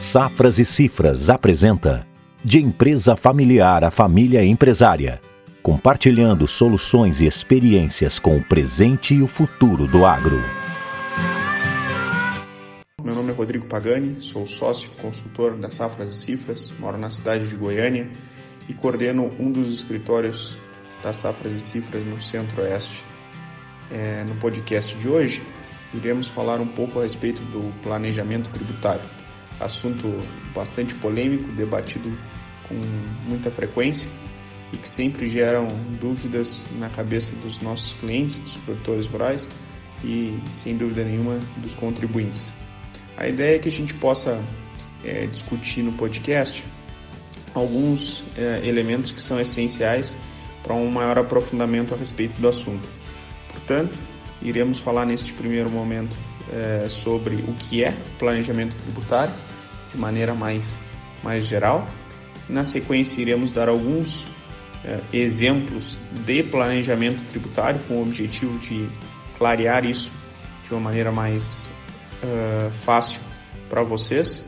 Safras e Cifras apresenta De empresa familiar a família empresária, compartilhando soluções e experiências com o presente e o futuro do agro. Meu nome é Rodrigo Pagani, sou sócio consultor da Safras e Cifras, moro na cidade de Goiânia e coordeno um dos escritórios das Safras e Cifras no Centro-Oeste. É, no podcast de hoje, iremos falar um pouco a respeito do planejamento tributário assunto bastante polêmico, debatido com muita frequência e que sempre geram dúvidas na cabeça dos nossos clientes, dos produtores rurais e, sem dúvida nenhuma, dos contribuintes. A ideia é que a gente possa é, discutir no podcast alguns é, elementos que são essenciais para um maior aprofundamento a respeito do assunto. Portanto, iremos falar neste primeiro momento é, sobre o que é planejamento tributário, de maneira mais, mais geral. Na sequência, iremos dar alguns é, exemplos de planejamento tributário com o objetivo de clarear isso de uma maneira mais uh, fácil para vocês.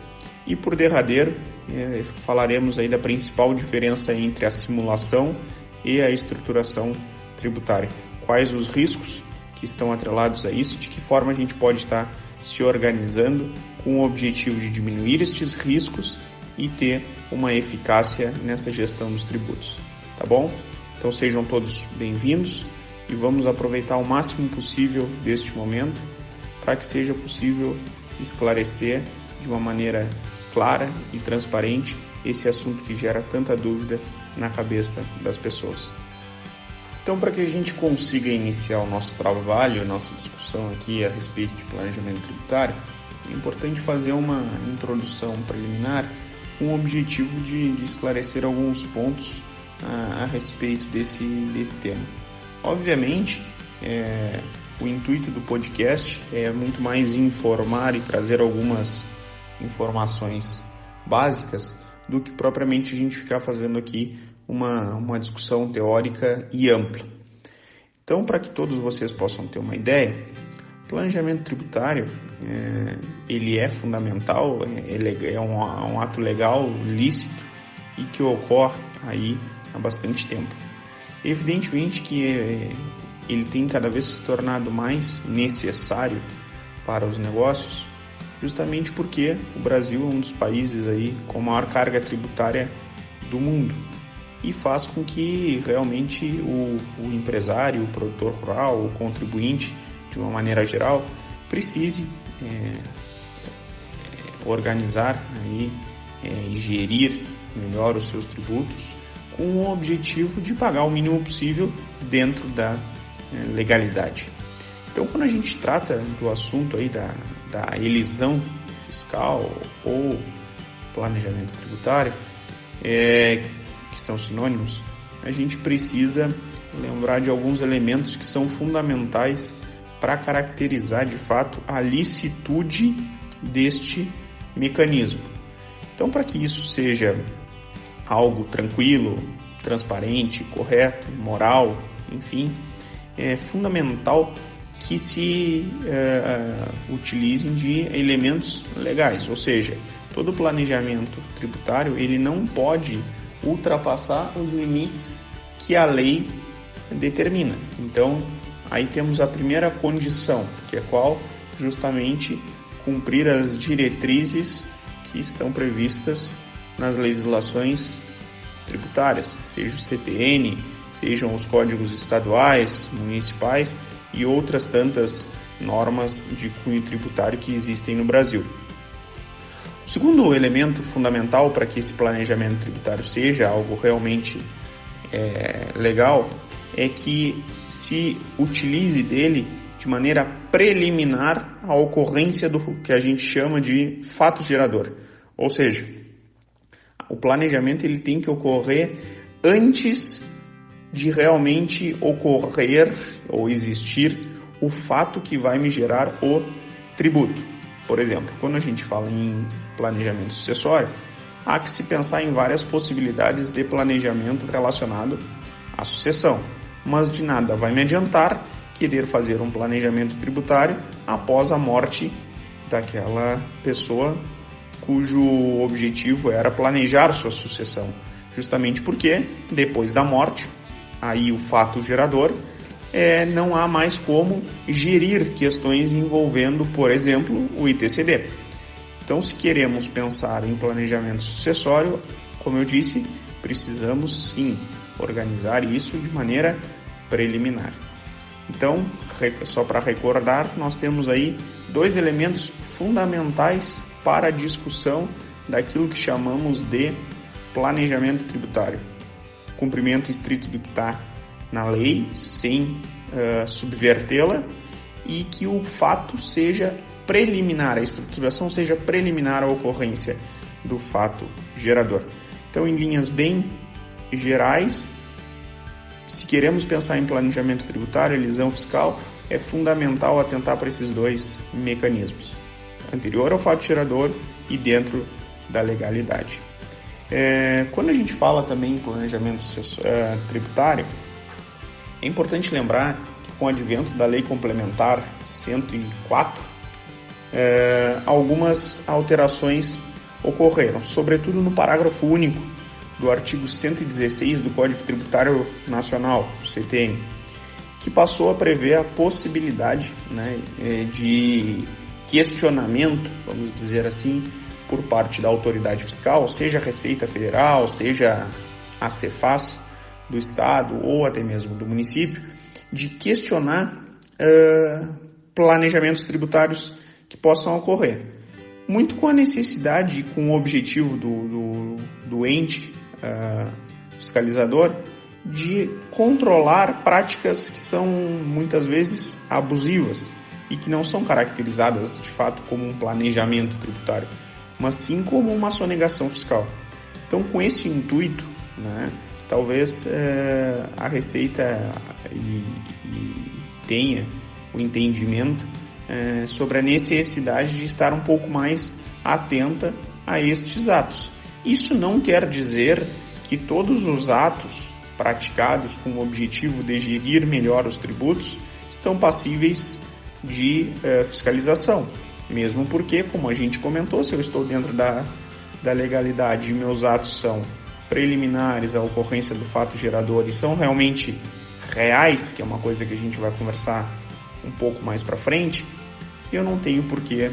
E por derradeiro, é, falaremos aí da principal diferença entre a simulação e a estruturação tributária. Quais os riscos que estão atrelados a isso, de que forma a gente pode estar se organizando com o objetivo de diminuir estes riscos e ter uma eficácia nessa gestão dos tributos. Tá bom? Então sejam todos bem-vindos e vamos aproveitar o máximo possível deste momento para que seja possível esclarecer de uma maneira clara e transparente esse assunto que gera tanta dúvida na cabeça das pessoas. Então, para que a gente consiga iniciar o nosso trabalho, nossa discussão aqui a respeito de planejamento tributário, é importante fazer uma introdução preliminar com o objetivo de, de esclarecer alguns pontos a, a, respeito desse, desse tema. Obviamente, é, o intuito do podcast é muito mais informar e trazer algumas informações básicas do que propriamente a gente ficar fazendo aqui uma, uma discussão teórica e ampla. Então, para que todos vocês possam ter uma ideia, planejamento tributário é, ele é fundamental, é, é um, um ato legal, lícito e que ocorre aí há bastante tempo. Evidentemente que é, ele tem cada vez se tornado mais necessário para os negócios, justamente porque o Brasil é um dos países aí com maior carga tributária do mundo e faz com que realmente o, o empresário, o produtor rural, o contribuinte, de uma maneira geral, precise é, é, organizar aí, é, e gerir melhor os seus tributos com o objetivo de pagar o mínimo possível dentro da é, legalidade. Então, quando a gente trata do assunto aí da, da elisão fiscal ou planejamento tributário, é, que são sinônimos, a gente precisa lembrar de alguns elementos que são fundamentais para caracterizar de fato a licitude deste mecanismo. Então, para que isso seja algo tranquilo, transparente, correto, moral, enfim, é fundamental que se uh, utilizem de elementos legais, ou seja, todo planejamento tributário ele não pode ultrapassar os limites que a lei determina. Então, aí temos a primeira condição, que é qual? Justamente cumprir as diretrizes que estão previstas nas legislações tributárias, seja o CTN, sejam os códigos estaduais, municipais e outras tantas normas de cunho tributário que existem no Brasil. Segundo elemento fundamental para que esse planejamento tributário seja algo realmente é, legal é que se utilize dele de maneira preliminar à ocorrência do que a gente chama de fato gerador. Ou seja, o planejamento ele tem que ocorrer antes de realmente ocorrer ou existir o fato que vai me gerar o tributo. Por exemplo, quando a gente fala em planejamento sucessório, há que se pensar em várias possibilidades de planejamento relacionado à sucessão, mas de nada vai me adiantar querer fazer um planejamento tributário após a morte daquela pessoa cujo objetivo era planejar sua sucessão, justamente porque depois da morte, aí o fato gerador, é, não há mais como gerir questões envolvendo, por exemplo, o ITCD. Então, se queremos pensar em planejamento sucessório, como eu disse, precisamos sim organizar isso de maneira preliminar. Então, só para recordar, nós temos aí dois elementos fundamentais para a discussão daquilo que chamamos de planejamento tributário. Cumprimento estrito do que está na lei, sem uh, subvertê-la, e que o fato seja preliminar, a estruturação seja preliminar à ocorrência do fato gerador. Então, em linhas bem gerais, se queremos pensar em planejamento tributário, elisão fiscal, é fundamental atentar para esses dois mecanismos, anterior ao fato gerador e dentro da legalidade. É, quando a gente fala também em planejamento uh, tributário, é importante lembrar que com o advento da Lei Complementar 104, é, algumas alterações ocorreram, sobretudo no parágrafo único do artigo 116 do Código Tributário Nacional, CTN, que passou a prever a possibilidade né, é, de questionamento, vamos dizer assim, por parte da autoridade fiscal, seja a Receita Federal, seja a Cefaz do Estado ou até mesmo do município, de questionar uh, planejamentos tributários que possam ocorrer. Muito com a necessidade e com o objetivo do, do, do ente uh, fiscalizador de controlar práticas que são muitas vezes abusivas e que não são caracterizadas de fato como um planejamento tributário, mas sim como uma sonegação fiscal. Então, com esse intuito, né, talvez uh, a Receita e, e tenha o entendimento uh, sobre a necessidade de estar um pouco mais atenta a estes atos. Isso não quer dizer que todos os atos praticados com o objetivo de gerir melhor os tributos estão passíveis de uh, fiscalização. Mesmo porque, como a gente comentou, se eu estou dentro da, da legalidade e meus atos são preliminares à ocorrência do fato gerador e são realmente reais, que é uma coisa que a gente vai conversar um pouco mais para frente, eu não tenho por que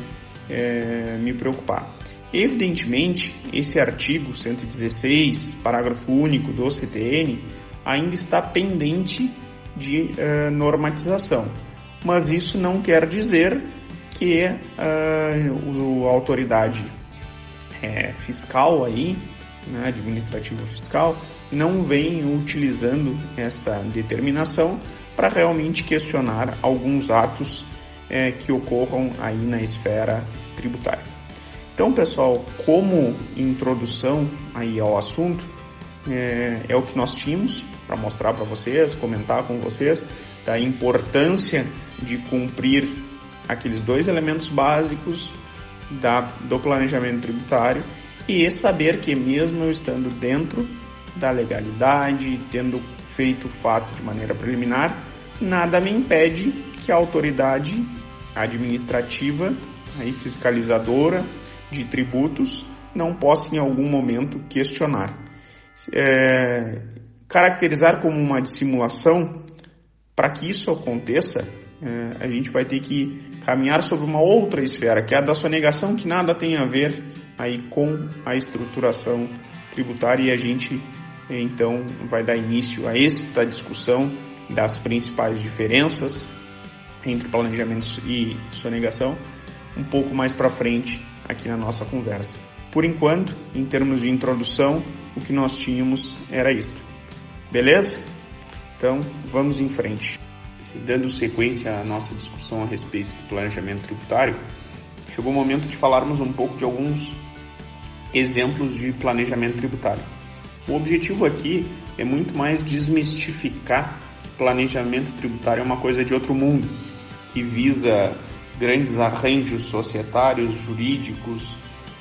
é, me preocupar. Evidentemente, esse artigo 116, parágrafo único do CTN, ainda está pendente de uh, normatização, mas isso não quer dizer que uh, a autoridade é, fiscal aí, né, administrativa fiscal, não vem utilizando esta determinação para realmente questionar alguns atos é, que ocorram aí na esfera tributária. Então, pessoal, como introdução aí ao assunto, é, é o que nós tínhamos para mostrar para vocês, comentar com vocês da importância de cumprir aqueles dois elementos básicos da, do planejamento tributário e saber que mesmo eu estando dentro da legalidade, tendo feito o fato de maneira preliminar, nada me impede que a autoridade administrativa e fiscalizadora de tributos não possa em algum momento questionar. É, caracterizar como uma dissimulação, para que isso aconteça, é, a gente vai ter que caminhar sobre uma outra esfera, que é a da sonegação, que nada tem a ver aí com a estruturação tributária e a gente então vai dar início a esta discussão das principais diferenças entre planejamento e sonegação um pouco mais para frente aqui na nossa conversa. Por enquanto, em termos de introdução, o que nós tínhamos era isto. Beleza? Então, vamos em frente. Dando sequência à nossa discussão a respeito do planejamento tributário, chegou o momento de falarmos um pouco de alguns exemplos de planejamento tributário. O objetivo aqui é muito mais desmistificar que planejamento tributário é uma coisa de outro mundo, que visa grandes arranjos societários, jurídicos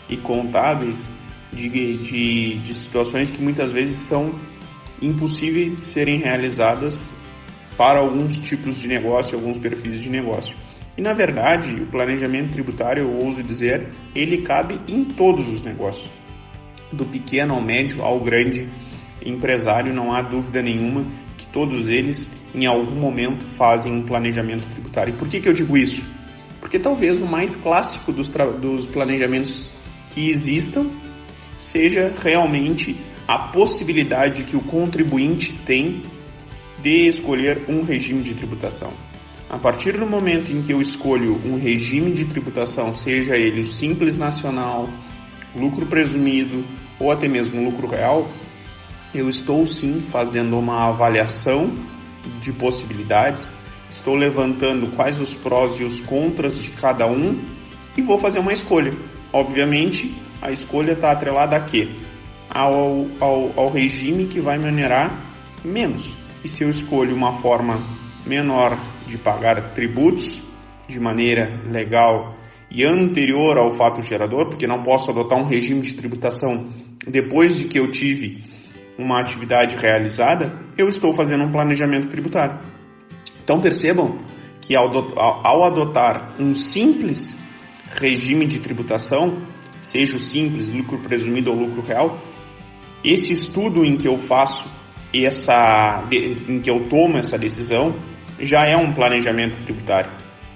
e contábeis de, de, de situações que muitas vezes são impossíveis de serem realizadas para alguns tipos de negócio, alguns perfis de negócio. E na verdade, o planejamento tributário, eu ouso dizer, ele cabe em todos os negócios, do pequeno ao médio ao grande empresário, não há dúvida nenhuma que todos eles em algum momento fazem um planejamento tributário. E por que, que eu digo isso? Porque talvez o mais clássico dos, dos planejamentos que existam seja realmente a possibilidade que o contribuinte tem de escolher um regime de tributação. A partir do momento em que eu escolho um regime de tributação, seja ele simples nacional, lucro presumido ou até mesmo lucro real, eu estou sim fazendo uma avaliação de possibilidades, estou levantando quais os prós e os contras de cada um e vou fazer uma escolha. Obviamente, a escolha está atrelada a quê? Ao, ao, ao regime que vai me onerar menos. E se eu escolho uma forma menor de pagar tributos de maneira legal e anterior ao fato gerador, porque não posso adotar um regime de tributação depois de que eu tive uma atividade realizada, eu estou fazendo um planejamento tributário. Então percebam que ao adotar um simples regime de tributação, seja o simples, lucro presumido ou lucro real, esse estudo em que eu faço essa, em que eu tomo essa decisão, já é um planejamento tributário.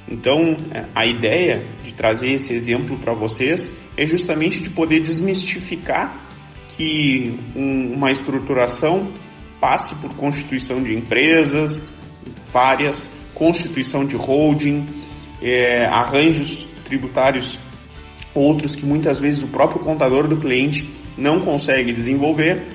Então, a ideia de trazer esse exemplo para vocês é justamente de poder desmistificar que um, uma estruturação passe por constituição de empresas, várias, constituição de holding, é, arranjos tributários, outros que muitas vezes o próprio contador do cliente não consegue desenvolver.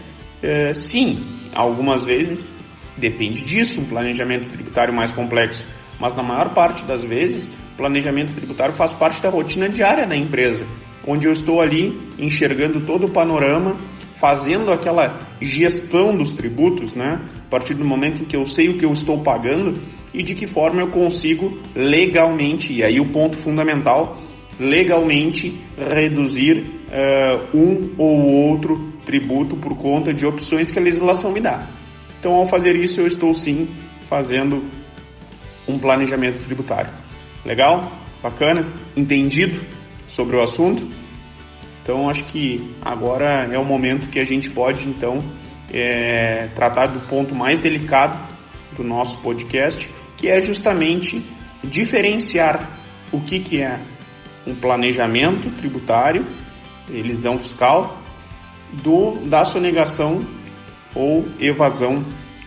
É, sim, algumas vezes depende disso, um planejamento tributário mais complexo, mas na maior parte das vezes, planejamento tributário faz parte da rotina diária da empresa onde eu estou ali enxergando todo o panorama, fazendo aquela gestão dos tributos, né? A partir do momento em que eu sei o que eu estou pagando e de que forma eu consigo legalmente, e aí o ponto fundamental, legalmente reduzir uh, um ou outro tributo por conta de opções que a legislação me dá. Então, ao fazer isso, eu estou sim fazendo um planejamento tributário. Legal? Bacana? Entendido? sobre o assunto. Então acho que agora é o momento que a gente pode então é, tratar do ponto mais delicado do nosso podcast, que é justamente diferenciar o que, que é um planejamento tributário, elisão fiscal, do da sonegação ou evasão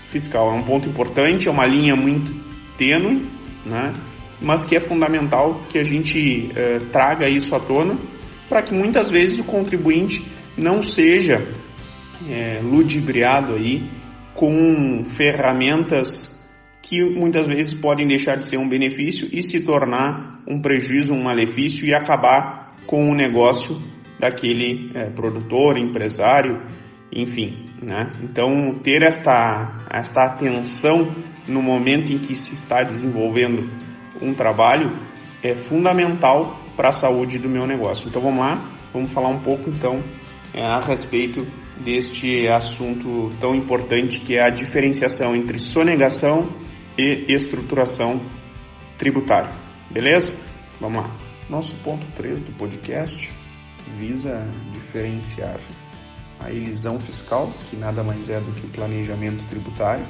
fiscal. É um ponto importante, é uma linha muito tênue, né? mas que é fundamental que a gente eh, traga isso à tona para que muitas vezes o contribuinte não seja é, ludibriado aí com ferramentas que muitas vezes podem deixar de ser um benefício e se tornar um prejuízo, um malefício e acabar com o negócio daquele é, produtor, empresário, enfim, né? Então ter esta esta atenção no momento em que se está desenvolvendo um trabalho é fundamental para a saúde do meu negócio. Então vamos lá, vamos falar um pouco então é, a respeito deste assunto tão importante que é a diferenciação entre sonegação e estruturação tributária. Beleza? Vamos lá. Nosso ponto 3 do podcast visa diferenciar a elisão fiscal, que nada mais é do que o planejamento tributário,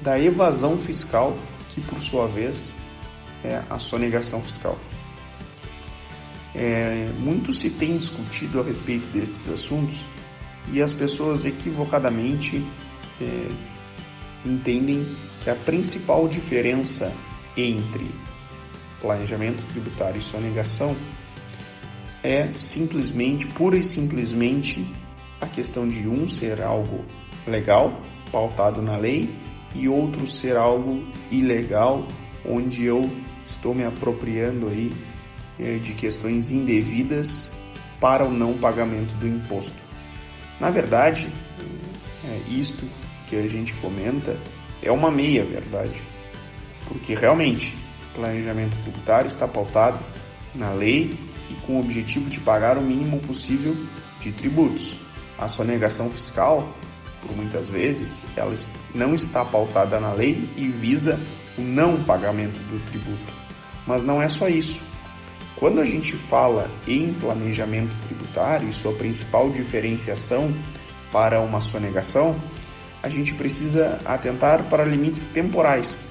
da evasão fiscal, que por sua vez é a sonegação fiscal. É, muito se tem discutido a respeito destes assuntos e as pessoas equivocadamente é, entendem que a principal diferença entre planejamento tributário e sonegação é simplesmente, pura e simplesmente, a questão de um ser algo legal, pautado na lei, e outro ser algo ilegal, onde eu estou me apropriando aí é, de questões indevidas para o não pagamento do imposto. Na verdade, é, isto que a gente comenta é uma meia verdade, porque realmente o planejamento tributário está pautado na lei e com o objetivo de pagar o mínimo possível de tributos. A sonegação fiscal, por muitas vezes, ela não está pautada na lei e visa o não pagamento do tributo. Mas não é só isso. Quando a gente fala em planejamento tributário e sua principal diferenciação para uma sonegação, a gente precisa atentar para limites temporais.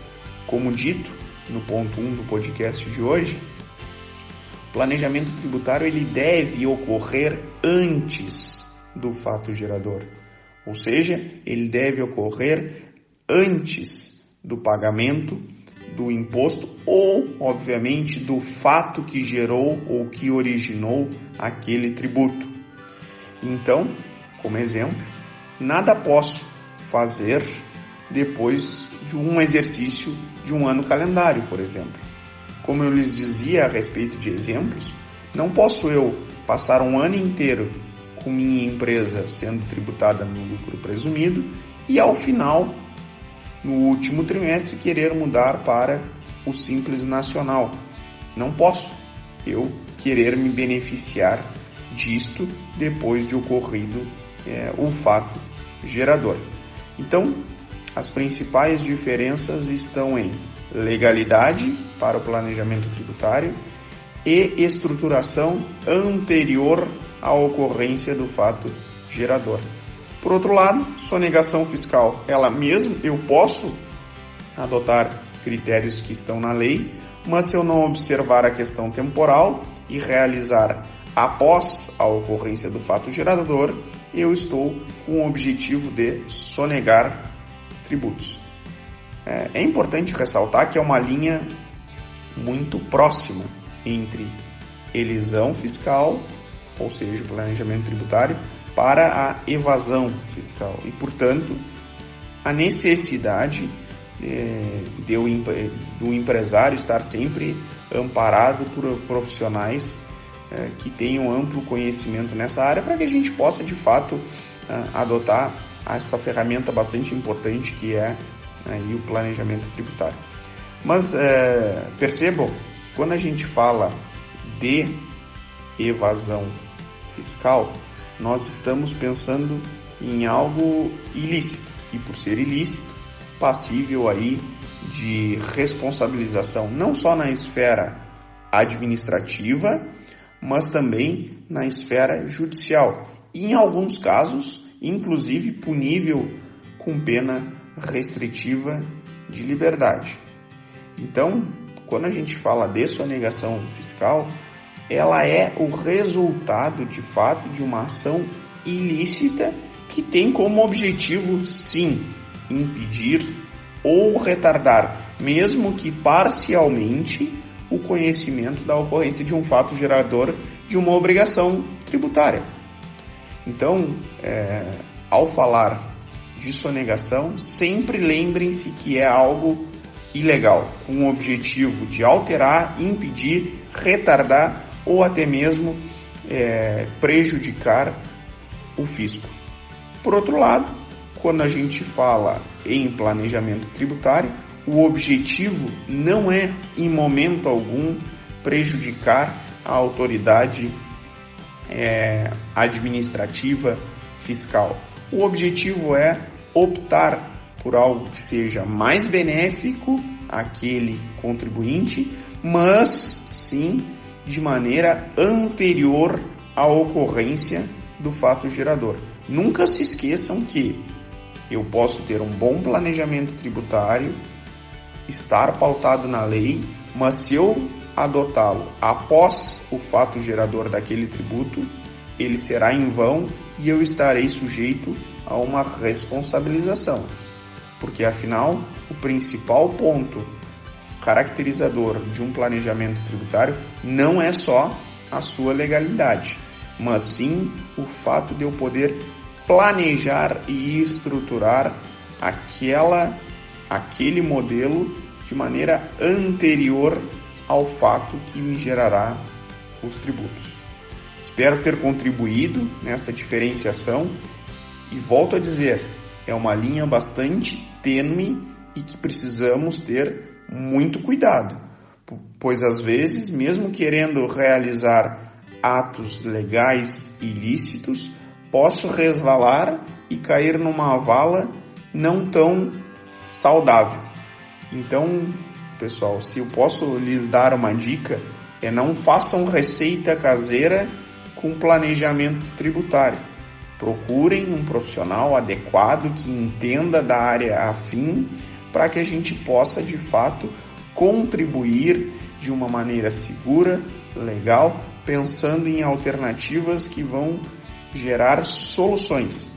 Como dito no ponto 1 do podcast de hoje, planejamento tributário ele deve ocorrer antes do fato gerador. Ou seja, ele deve ocorrer antes do pagamento do imposto ou, obviamente, do fato que gerou ou que originou aquele tributo. Então, como exemplo, nada posso fazer depois de um exercício de um ano calendário, por exemplo. Como eu lhes dizia a respeito de exemplos, não posso eu passar um ano inteiro com minha empresa sendo tributada no lucro presumido e ao final, no último trimestre, querer mudar para o Simples Nacional. Não posso eu querer me beneficiar disto depois de ocorrido é, o fato gerador. Então, as principais diferenças estão em legalidade para o planejamento tributário e estruturação anterior à ocorrência do fato gerador. Por outro lado, sonegação fiscal, ela mesmo eu posso adotar critérios que estão na lei, mas se eu não observar a questão temporal e realizar após a ocorrência do fato gerador, eu estou com o objetivo de sonegar tributos. É, é importante ressaltar que é uma linha muito próxima entre elisão fiscal, ou seja, planejamento tributário, para a evasão fiscal e, portanto, a necessidade é, de, do empresário estar sempre amparado por profissionais é, que tenham amplo conhecimento nessa área para que a gente possa de fato é, adotar essa ferramenta bastante importante que é aí o planejamento tributário. Mas é, percebam, quando a gente fala de evasão fiscal, nós estamos pensando em algo ilícito e por ser ilícito, passível aí de responsabilização não só na esfera administrativa, mas também na esfera judicial. E em alguns casos, inclusive punível com pena restritiva de liberdade. Então, quando a gente fala de sonegação fiscal, ela é o resultado de fato de uma ação ilícita que tem como objetivo, sim, impedir ou retardar, mesmo que parcialmente, o conhecimento da ocorrência de um fato gerador de uma obrigação tributária. Então, é, ao falar de sonegação, sempre lembrem-se que é algo ilegal, com o objetivo de alterar, impedir, retardar ou até mesmo é, prejudicar o fisco. Por outro lado, quando a gente fala em planejamento tributário, o objetivo não é, em momento algum, prejudicar a autoridade é, administrativa fiscal. O objetivo é optar por algo que seja mais benéfico àquele contribuinte, mas sim de maneira anterior à ocorrência do fato gerador. Nunca se esqueçam que eu posso ter um bom planejamento tributário, estar pautado na lei, mas se eu adotá-lo após o fato gerador daquele tributo, ele será em vão e eu estarei sujeito a uma responsabilização. Porque afinal, o principal ponto caracterizador de um planejamento tributário não é só a sua legalidade, mas sim o fato de eu poder planejar e estruturar aquela aquele modelo de maneira anterior ao fato que me gerará os tributos. Espero ter contribuído nesta diferenciação e volto a dizer, é uma linha bastante tênue e que precisamos ter muito cuidado, pois às vezes, mesmo querendo realizar atos legais ilícitos, posso resvalar e cair numa vala não tão saudável. Então, pessoal, se eu posso lhes dar uma dica, é não façam receita caseira com planejamento tributário. Procurem um profissional adequado que entenda da área afim para que a gente possa de fato contribuir de uma maneira segura, legal, pensando em alternativas que vão gerar soluções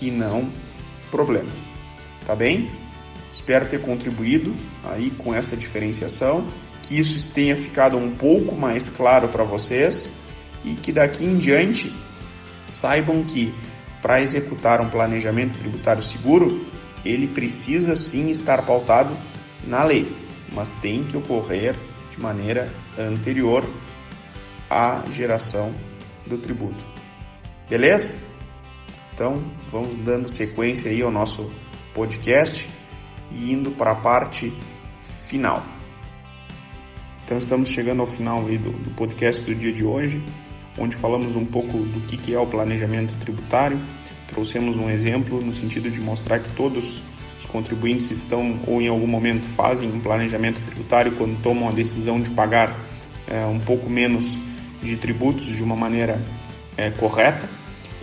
e não problemas. Tá bem? Espero ter contribuído aí com essa diferenciação, que isso tenha ficado um pouco mais claro para vocês e que daqui em diante saibam que para executar um planejamento tributário seguro, ele precisa sim estar pautado na lei, mas tem que ocorrer de maneira anterior à geração do tributo. Beleza? Então, vamos dando sequência aí ao nosso podcast e indo para a parte final. Então estamos chegando ao final aí do, do, podcast do dia de hoje, onde falamos um pouco do que, é o planejamento tributário, trouxemos um exemplo no sentido de mostrar que todos os contribuintes estão ou em algum momento fazem um planejamento tributário quando tomam a decisão de pagar é, um pouco menos de tributos de uma maneira é, correta.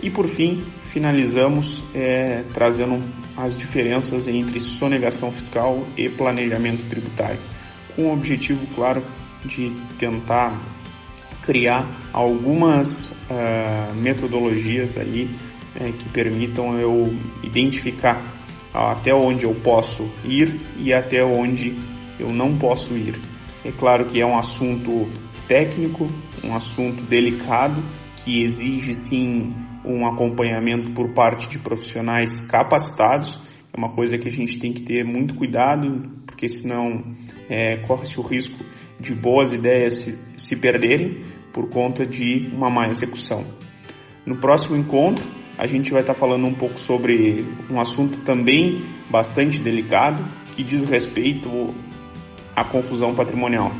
E por fim, finalizamos é, trazendo as diferenças entre sonegação fiscal e planejamento tributário, com o objetivo, claro, de tentar criar algumas uh, metodologias aí é, que permitam eu identificar até onde eu posso ir e até onde eu não posso ir. É claro que é um assunto técnico, um assunto delicado que exige sim um acompanhamento por parte de profissionais capacitados. É uma coisa que a gente tem que ter muito cuidado, porque senão é, corre-se o risco de boas ideias se, se perderem por conta de uma má execução. No próximo encontro, a gente vai estar falando um pouco sobre um assunto também bastante delicado, que diz respeito à confusão patrimonial.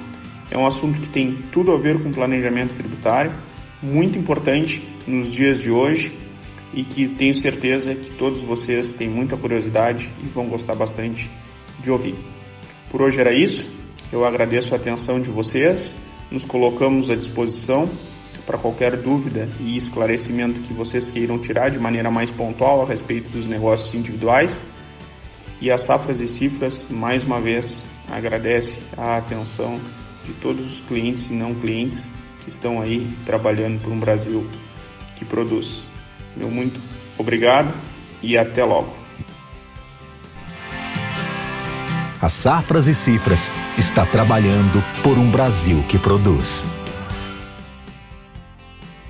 É um assunto que tem tudo a ver com planejamento tributário, muito importante nos dias de hoje e que tenho certeza que todos vocês têm muita curiosidade e vão gostar bastante de ouvir. Por hoje era isso. Eu agradeço a atenção de vocês. Nos colocamos à disposição para qualquer dúvida e esclarecimento que vocês queiram tirar de maneira mais pontual a respeito dos negócios individuais. E a Safras e Cifras, mais uma vez, agradece a atenção de todos os clientes e não clientes que estão aí trabalhando por um Brasil que produz. Meu muito obrigado e até logo. A Safras e Cifras está trabalhando por um Brasil que produz.